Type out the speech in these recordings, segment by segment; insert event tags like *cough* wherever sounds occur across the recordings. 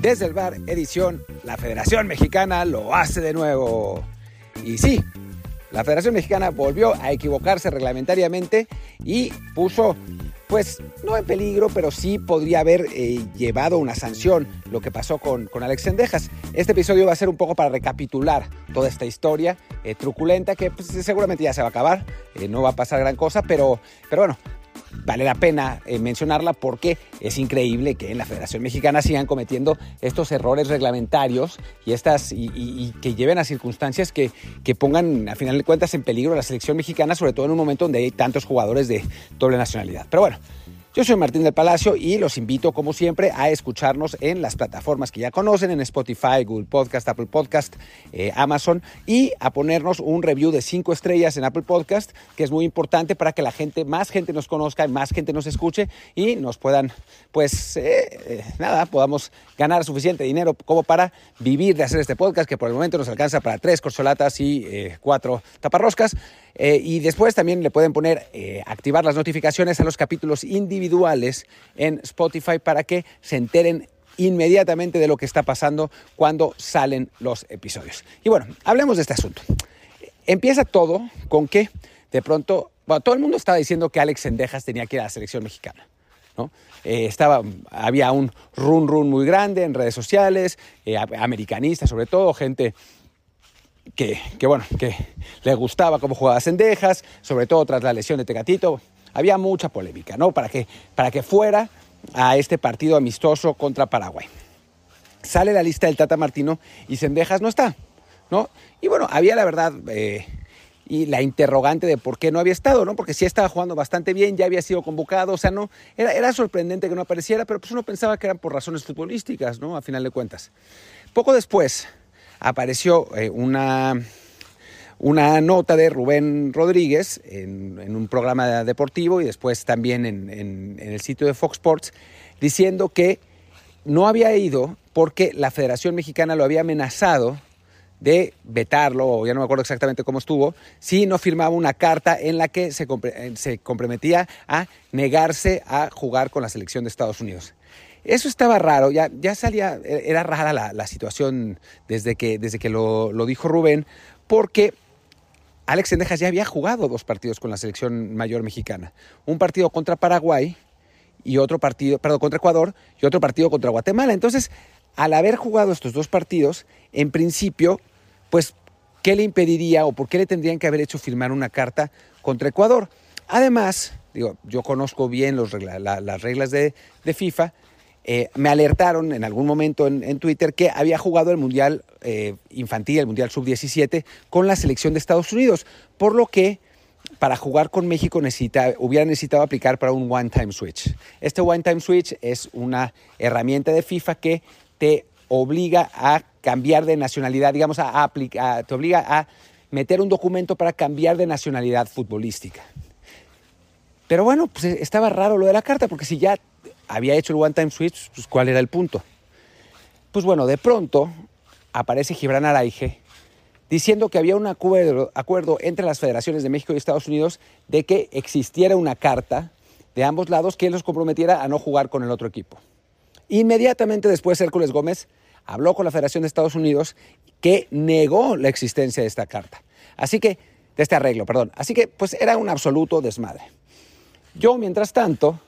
Desde el bar, edición, la Federación Mexicana lo hace de nuevo. Y sí, la Federación Mexicana volvió a equivocarse reglamentariamente y puso, pues, no en peligro, pero sí podría haber eh, llevado una sanción lo que pasó con, con Alex Sendejas. Este episodio va a ser un poco para recapitular toda esta historia eh, truculenta que pues, seguramente ya se va a acabar, eh, no va a pasar gran cosa, pero, pero bueno, vale la pena eh, mencionarla porque es increíble que en la Federación Mexicana sigan cometiendo estos errores reglamentarios y, estas, y, que lleven a circunstancias que, que, pongan, a final de cuentas, en peligro a la selección mexicana, sobre todo en un momento donde hay tantos jugadores de doble nacionalidad. Pero bueno, yo soy Martín del Palacio y los invito, como siempre, a escucharnos en las plataformas que ya conocen, en Spotify, Google Podcast, Apple Podcast, eh, Amazon, y a ponernos un review de cinco estrellas en Apple Podcast, que es muy importante para que la gente, más gente nos conozca, más gente nos escuche y nos puedan, pues, eh, eh, nada, podamos ganar suficiente dinero como para vivir de hacer este podcast, que por el momento nos alcanza para tres corcholatas y cuatro taparroscas. Y después también le pueden poner, activar las notificaciones a los capítulos individuales en Spotify para que se enteren inmediatamente de lo que está pasando cuando salen los episodios. Y bueno, hablemos de este asunto. Empieza todo con que de pronto, todo el mundo estaba diciendo que Alex Sendejas tenía que ir a la selección mexicana. ¿no? Eh, estaba, había un run run muy grande en redes sociales, eh, americanistas sobre todo, gente que, bueno, que le gustaba cómo jugaba Sendejas, sobre todo tras la lesión de Tecatito. Había mucha polémica, ¿no? Para que, para que fuera a este partido amistoso contra Paraguay. Sale la lista del Tata Martino y Sendejas no está, ¿no? Y bueno, había la verdad eh, y la interrogante de por qué no había estado, ¿no? Porque sí estaba jugando bastante bien, ya había sido convocado, o sea, no, era, era sorprendente que no apareciera, pero pues uno pensaba que eran por razones futbolísticas, ¿no? A final de cuentas. Poco después apareció eh, una una nota de Rubén Rodríguez en, un programa deportivo y después también en, el sitio de Fox Sports, diciendo que no había ido porque la Federación Mexicana lo había amenazado de vetarlo, o ya no me acuerdo exactamente cómo estuvo, si no firmaba una carta en la que se, se comprometía a negarse a jugar con la selección de Estados Unidos. Eso estaba raro, ya, ya salía, era rara la, situación desde que, desde que lo, lo dijo Rubén, porque Alex Sendejas ya había jugado dos partidos con la selección mayor mexicana. Un partido contra Paraguay y otro partido, perdón, contra Ecuador y otro partido contra Guatemala. Entonces, al haber jugado estos dos partidos, en principio, pues, ¿qué le impediría o por qué le tendrían que haber hecho firmar una carta contra Ecuador? Además, digo, yo conozco bien las reglas de FIFA eh, me alertaron en algún momento en, Twitter que había jugado el Mundial eh, Infantil, el Mundial Sub-17, con la selección de Estados Unidos, por lo que para jugar con México hubiera necesitado aplicar para un One-Time Switch. Este One-Time Switch es una herramienta de FIFA que te obliga a cambiar de nacionalidad, digamos, a, aplicar, te obliga a meter un documento para cambiar de nacionalidad futbolística. Pero bueno, pues estaba raro lo de la carta, porque si ya había hecho el One Time Switch, pues ¿cuál era el punto? Pues bueno, de pronto aparece Gibran Araige diciendo que había un acuerdo, acuerdo entre las federaciones de México y Estados Unidos de que existiera una carta de ambos lados que los comprometiera a no jugar con el otro equipo. Inmediatamente después Hércules Gómez habló con la Federación de Estados Unidos que negó la existencia de esta carta. Así que, de este arreglo, perdón. Así que, pues era un absoluto desmadre. Yo, mientras tanto,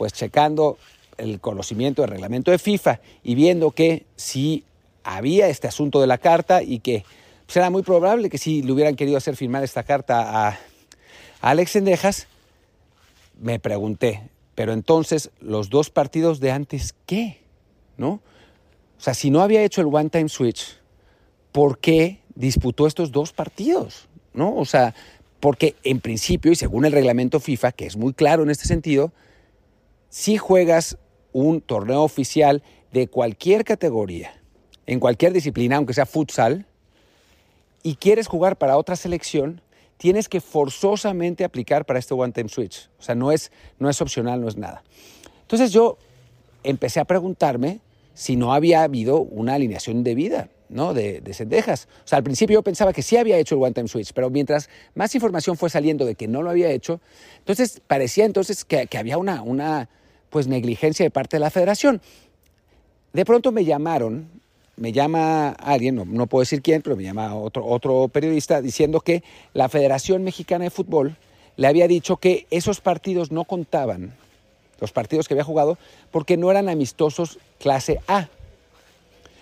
pues checando el conocimiento del reglamento de FIFA y viendo que si había este asunto de la carta y que era muy probable que si le hubieran querido hacer firmar esta carta a, Alex Sendejas, me pregunté, pero entonces los dos partidos de antes, ¿qué? ¿No? O sea, si no había hecho el one time switch, ¿por qué disputó estos dos partidos? ¿No? O sea, porque en principio y según el reglamento FIFA, que es muy claro en este sentido, si juegas un torneo oficial de cualquier categoría, en cualquier disciplina, aunque sea futsal, y quieres jugar para otra selección, tienes que forzosamente aplicar para este One Time Switch. O sea, no es, no es opcional, no es nada. Entonces yo empecé a preguntarme si no había habido una alineación de vida, ¿no? De, de Sendejas. O sea, al principio yo pensaba que sí había hecho el One Time Switch, pero mientras más información fue saliendo de que no lo había hecho, entonces parecía entonces que, que había una, una, pues negligencia de parte de la federación. de pronto me llamaron, me llama alguien, no, puedo decir quién, pero me llama otro, otro periodista diciendo que la Federación Mexicana de Fútbol le había dicho que esos partidos no contaban, los partidos que había jugado, porque no eran amistosos clase A,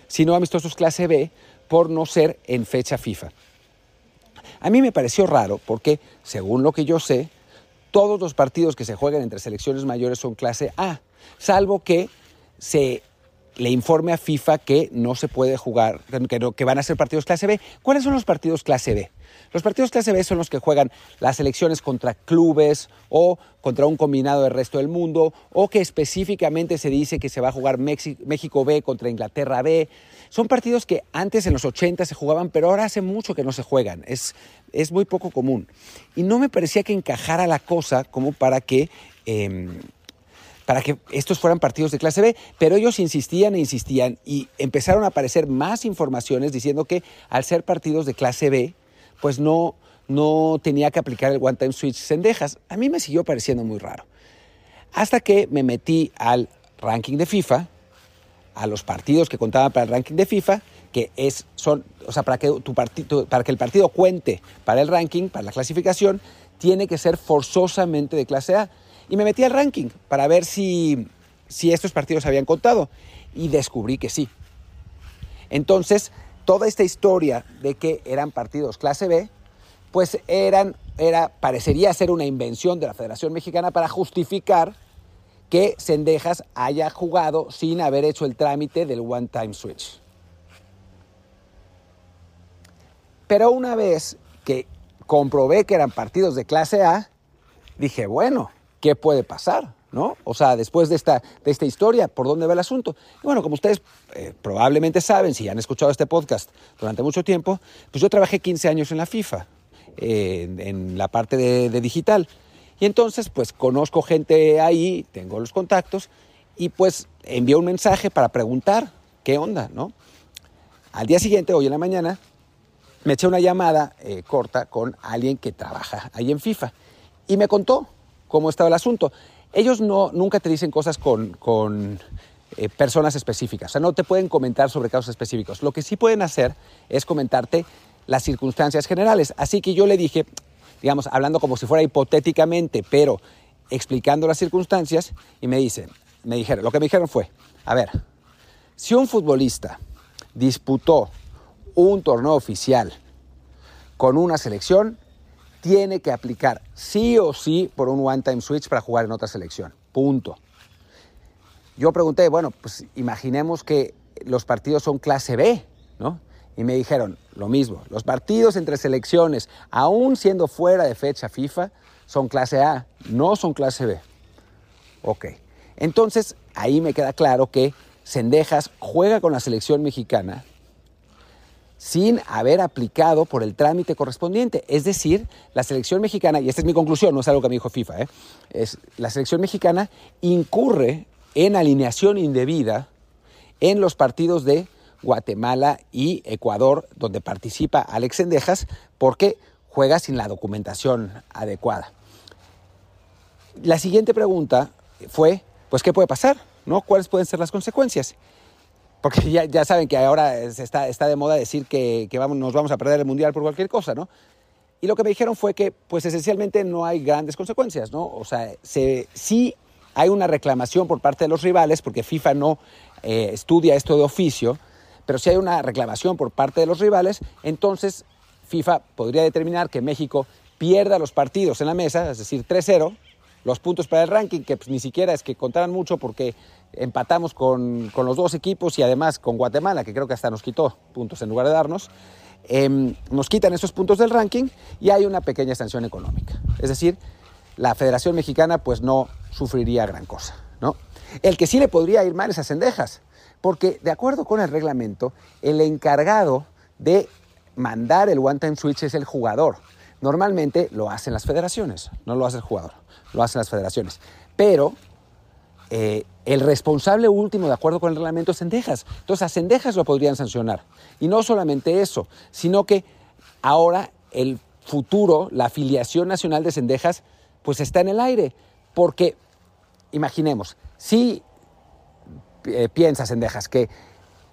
sino amistosos clase B por no ser en fecha FIFA. A mí me pareció raro porque, según lo que yo sé, todos los partidos que se juegan entre selecciones mayores son clase A, salvo que se le informe a FIFA que no se puede jugar, que, van a ser partidos clase B. ¿Cuáles son los partidos clase B? Los partidos clase B son los que juegan las selecciones contra clubes o contra un combinado del resto del mundo, o que específicamente se dice que se va a jugar México B contra Inglaterra B. Son partidos que antes en los 80 se jugaban, pero ahora hace mucho que no se juegan. Es, es muy poco común. Y no me parecía que encajara la cosa como para que... Em, para que estos fueran partidos de clase B, pero ellos insistían e insistían y empezaron a aparecer más informaciones diciendo que al ser partidos de clase B, pues no, no tenía que aplicar el One Time Switch Sendejas. A mí me siguió pareciendo muy raro. Hasta que me metí al ranking de FIFA, a los partidos que contaban para el ranking de FIFA, que es, son, o sea, para que, tu partido, para que el partido cuente para el ranking, para la clasificación, tiene que ser forzosamente de clase A. Y me metí al ranking para ver si, si estos partidos habían contado y descubrí que sí. Entonces, toda esta historia de que eran partidos clase B, pues eran, era, parecería ser una invención de la Federación Mexicana para justificar que Sendejas haya jugado sin haber hecho el trámite del One Time Switch. Pero una vez que comprobé que eran partidos de clase A, dije, bueno, ¿qué puede pasar? ¿No? O sea, después de esta, de esta historia, ¿por dónde va el asunto? Y bueno, como ustedes eh, probablemente saben, si han escuchado este podcast durante mucho tiempo, pues yo trabajé 15 años en la FIFA, en la parte de, de digital. Y entonces, pues conozco gente ahí, tengo los contactos, y pues envié un mensaje para preguntar qué onda, ¿no? Al día siguiente, hoy en la mañana, me eché una llamada eh, corta con alguien que trabaja ahí en FIFA y me contó cómo estaba el asunto. Ellos no, nunca te dicen cosas con, eh, personas específicas, o sea, no te pueden comentar sobre casos específicos. Lo que sí pueden hacer es comentarte las circunstancias generales. Así que yo le dije, digamos, hablando como si fuera hipotéticamente, pero explicando las circunstancias, y me dice, me dijeron, lo que me dijeron fue, a ver, si un futbolista disputó un torneo oficial con una selección, tiene que aplicar sí o sí por un one-time switch para jugar en otra selección. Punto. Yo pregunté, bueno, pues imaginemos que los partidos son clase B, ¿no? Y me dijeron lo mismo, los partidos entre selecciones, aún siendo fuera de fecha FIFA, son clase A, no son clase B. Ok, entonces ahí me queda claro que Sendejas juega con la selección mexicana sin haber aplicado por el trámite correspondiente. Es decir, la selección mexicana, y esta es mi conclusión, no es algo que me dijo FIFA, ¿eh? la selección mexicana incurre en alineación indebida en los partidos de Guatemala y Ecuador, donde participa Alex Sendejas, porque juega sin la documentación adecuada. La siguiente pregunta fue, pues, ¿qué puede pasar? ¿No? ¿Cuáles pueden ser las consecuencias? Porque ya, ya saben que ahora está, está de moda decir que, que vamos, nos vamos a perder el Mundial por cualquier cosa, ¿no? Y lo que me dijeron fue que, pues esencialmente no hay grandes consecuencias, ¿no? O sea, se, sí hay una reclamación por parte de los rivales, porque FIFA no eh, estudia esto de oficio, pero si hay una reclamación por parte de los rivales, entonces FIFA podría determinar que México pierda los partidos en la mesa, es decir, 3-0, los puntos para el ranking, que pues, ni siquiera es que contaran mucho porque empatamos con, los dos equipos y además con Guatemala, que creo que hasta nos quitó puntos en lugar de darnos, em, nos quitan esos puntos del ranking y hay una pequeña sanción económica. Es decir, la Federación Mexicana pues no sufriría gran cosa. ¿no? El que sí le podría ir mal es a Cendejas, porque de acuerdo con el reglamento, el encargado de mandar el one-time switch es el jugador. Normalmente lo hacen las federaciones, no lo hace el jugador, lo hacen las federaciones. Pero eh, el responsable último, de acuerdo con el reglamento, es Sendejas. Entonces, a Sendejas lo podrían sancionar. Y no solamente eso, sino que ahora el futuro, la afiliación nacional de Sendejas, pues está en el aire. Porque, imaginemos, si eh, piensa Sendejas? Que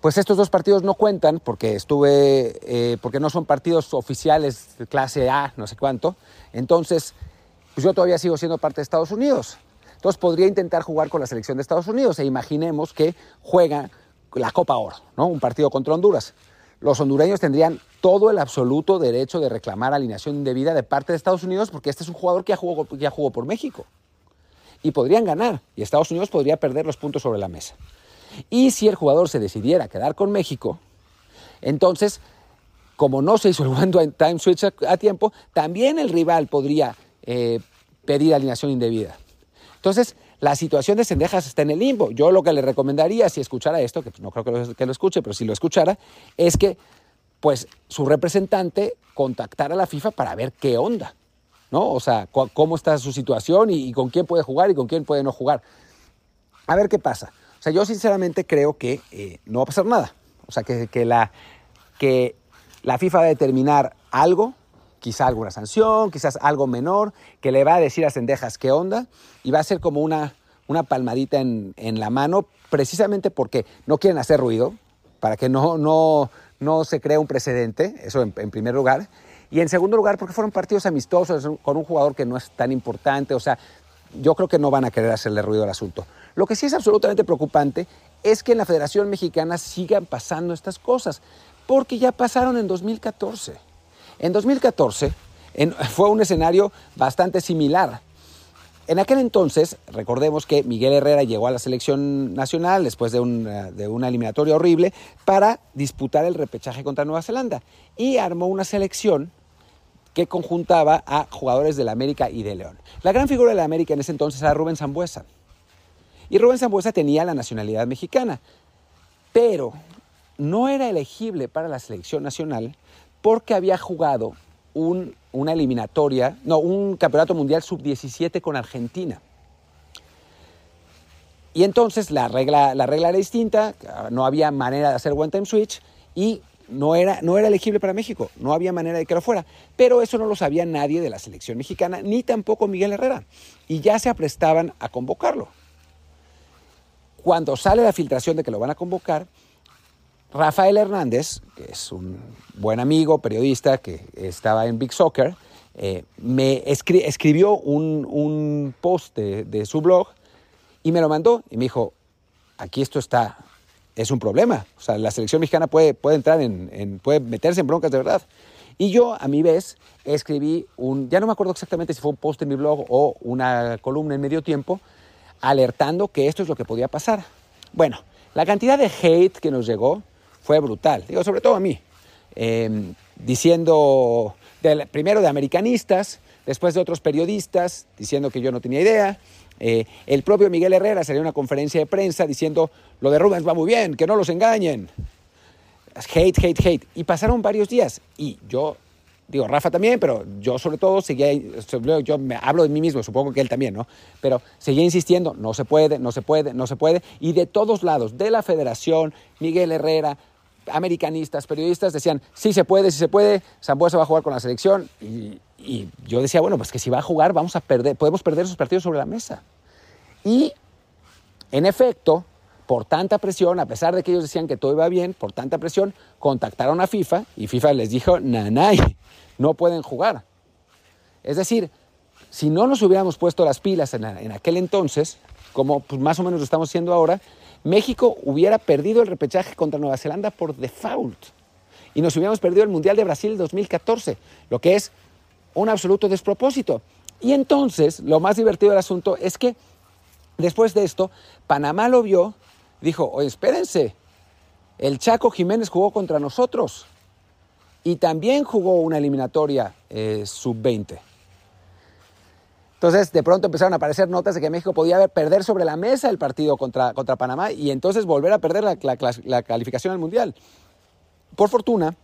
pues estos dos partidos no cuentan porque estuve, eh, porque no son partidos oficiales de clase A, no sé cuánto. Entonces, pues yo todavía sigo siendo parte de Estados Unidos. Entonces podría intentar jugar con la selección de Estados Unidos e imaginemos que juega la Copa Oro, ¿no? Un partido contra Honduras. Los hondureños tendrían todo el absoluto derecho de reclamar alineación indebida de parte de Estados Unidos porque este es un jugador que ya jugó, ya jugó por México. Y podrían ganar y Estados Unidos podría perder los puntos sobre la mesa. Y si el jugador se decidiera quedar con México, entonces, como no se hizo el one time switch a, tiempo, también el rival podría eh, pedir alineación indebida. Entonces, la situación de Sendejas está en el limbo. Yo lo que le recomendaría, si escuchara esto, que no creo que lo, que lo escuche, pero si lo escuchara, es que pues su representante contactara a la FIFA para ver qué onda, ¿no? O sea, cómo está su situación y, con quién puede jugar y con quién puede no jugar. A ver qué pasa. O sea, yo sinceramente creo que eh, no va a pasar nada. O sea, que, la, que la FIFA va a determinar algo, quizá alguna sanción, quizás algo menor, que le va a decir a Sendejas qué onda y va a ser como una, una palmadita en, en la mano, precisamente porque no quieren hacer ruido, para que no, no, no se cree un precedente, eso en, en, primer lugar. Y en segundo lugar, porque fueron partidos amistosos con un jugador que no es tan importante. O sea, yo creo que no van a querer hacerle ruido al asunto. Lo que sí es absolutamente preocupante es que en la Federación Mexicana sigan pasando estas cosas, porque ya pasaron en 2014. En 2014 *laughs* fue un escenario bastante similar. En aquel entonces, recordemos que Miguel Herrera llegó a la selección nacional después de, de una eliminatoria horrible para disputar el repechaje contra Nueva Zelanda y armó una selección que conjuntaba a jugadores de la América y de León. La gran figura de la América en ese entonces era Rubén Zambuesa. Y Rubén Zambuesa tenía la nacionalidad mexicana, pero no era elegible para la selección nacional porque había jugado una eliminatoria, no, un campeonato mundial sub-17 con Argentina. Y entonces la regla, la regla era distinta, no había manera de hacer one time switch y no era, no era elegible para México, no había manera de que lo fuera. Pero eso no lo sabía nadie de la selección mexicana, ni tampoco Miguel Herrera. Y ya se aprestaban a convocarlo. Cuando sale la filtración de que lo van a convocar, Rafael Hernández, que es un buen amigo, periodista que estaba en Big Soccer, eh, me escribió un, post de, su blog y me lo mandó y me dijo, aquí esto está, es un problema. O sea, la selección mexicana puede, puede entrar en, puede meterse en broncas de verdad. Y yo, a mi vez, escribí un, ya no me acuerdo exactamente si fue un post en mi blog o una columna en medio tiempo, alertando que esto es lo que podía pasar. Bueno, la cantidad de hate que nos llegó fue brutal, digo, sobre todo a mí, em, diciendo, primero de americanistas, después de otros periodistas, diciendo que yo no tenía idea. Eh, el propio Miguel Herrera salió a una conferencia de prensa diciendo, lo de Rubens va muy bien, que no los engañen. Hate, hate, hate. Y pasaron varios días y yo digo, Rafa también, pero yo sobre todo seguía, yo me hablo de mí mismo, supongo que él también, ¿no? Pero seguía insistiendo, no se puede, no se puede, no se puede. Y de todos lados, de la federación, Miguel Herrera, americanistas, periodistas decían, sí se puede, sí se puede, Zambuesa va a jugar con la selección. Y, yo decía, bueno, pues que si va a jugar, vamos a perder, podemos perder esos partidos sobre la mesa. Y, en efecto, por tanta presión, a pesar de que ellos decían que todo iba bien, por tanta presión, contactaron a FIFA y FIFA les dijo, nanay, no pueden jugar. Es decir, si no nos hubiéramos puesto las pilas en, aquel entonces, como pues, más o menos lo estamos haciendo ahora, México hubiera perdido el repechaje contra Nueva Zelanda por default. Y nos hubiéramos perdido el Mundial de Brasil 2014, lo que es un absoluto despropósito. Y entonces, lo más divertido del asunto es que después de esto, Panamá lo vio, dijo, oye, espérense, el Chaco Jiménez jugó contra nosotros y también jugó una eliminatoria eh, sub-20. Entonces, de pronto empezaron a aparecer notas de que México podía perder sobre la mesa el partido contra, contra Panamá y entonces volver a perder la, la, calificación al Mundial. Por fortuna,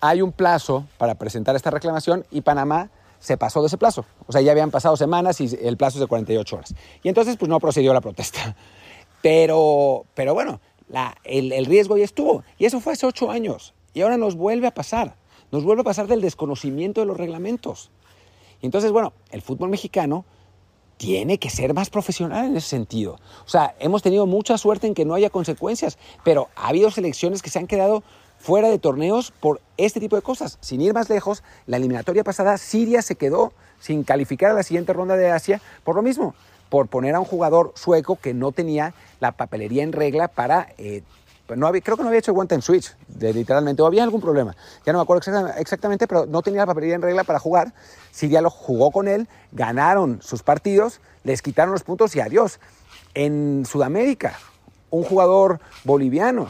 hay un plazo para presentar esta reclamación y Panamá se pasó de ese plazo. O sea, ya habían pasado semanas y el plazo es de 48 horas. Y entonces, pues no procedió la protesta. Pero, pero bueno, el, riesgo ya estuvo. Y eso fue hace ocho años. Y ahora nos vuelve a pasar. Nos vuelve a pasar del desconocimiento de los reglamentos. Y entonces, bueno, el fútbol mexicano tiene que ser más profesional en ese sentido. O sea, hemos tenido mucha suerte en que no haya consecuencias, pero ha habido selecciones que se han quedado fuera de torneos por este tipo de cosas. Sin ir más lejos, la eliminatoria pasada, Siria se quedó sin calificar a la siguiente ronda de Asia por lo mismo, por poner a un jugador sueco que no tenía la papelería en regla para... Eh, no había, creo que no había hecho one switch, de, literalmente, o había algún problema. Ya no me acuerdo exactamente, pero no tenía la papelería en regla para jugar. Siria lo jugó con él, ganaron sus partidos, les quitaron los puntos y adiós. En Sudamérica, un jugador boliviano,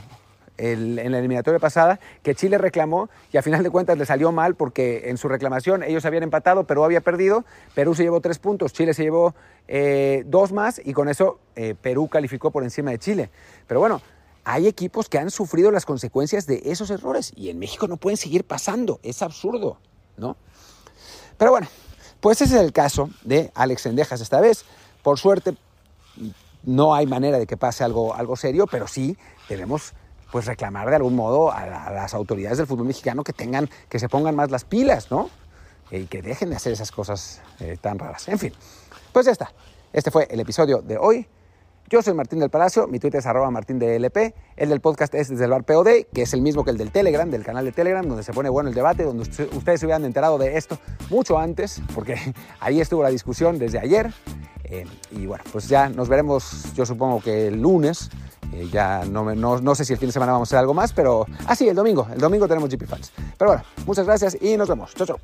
en la eliminatoria pasada, que Chile reclamó y a final de cuentas le salió mal porque en su reclamación ellos habían empatado, Perú había perdido, Perú se llevó tres puntos, Chile se llevó eh, dos más y con eso eh, Perú calificó por encima de Chile. Pero bueno, hay equipos que han sufrido las consecuencias de esos errores y en México no pueden seguir pasando, es absurdo, ¿no? Pero bueno, pues ese es el caso de Alex Sendejas esta vez. Por suerte, no hay manera de que pase algo, algo serio, pero sí debemos pues reclamar de algún modo a, las autoridades del fútbol mexicano que tengan, que se pongan más las pilas, ¿no? Y que dejen de hacer esas cosas eh, tan raras. En fin, pues ya está. Este fue el episodio de hoy. Yo soy Martín del Palacio, mi Twitter es arroba martindelp, el del podcast es desde el bar POD, que es el mismo que el del Telegram, del canal de Telegram, donde se pone bueno el debate, donde ustedes se hubieran enterado de esto mucho antes, porque *laughs* ahí estuvo la discusión desde ayer. Eh, y bueno, pues ya nos veremos, yo supongo que el lunes, eh, ya no, no, no, sé si el fin de semana vamos a hacer algo más, pero... Ah, sí, el domingo. El domingo tenemos GP Fans. Pero bueno, muchas gracias y nos vemos. Chao, chao.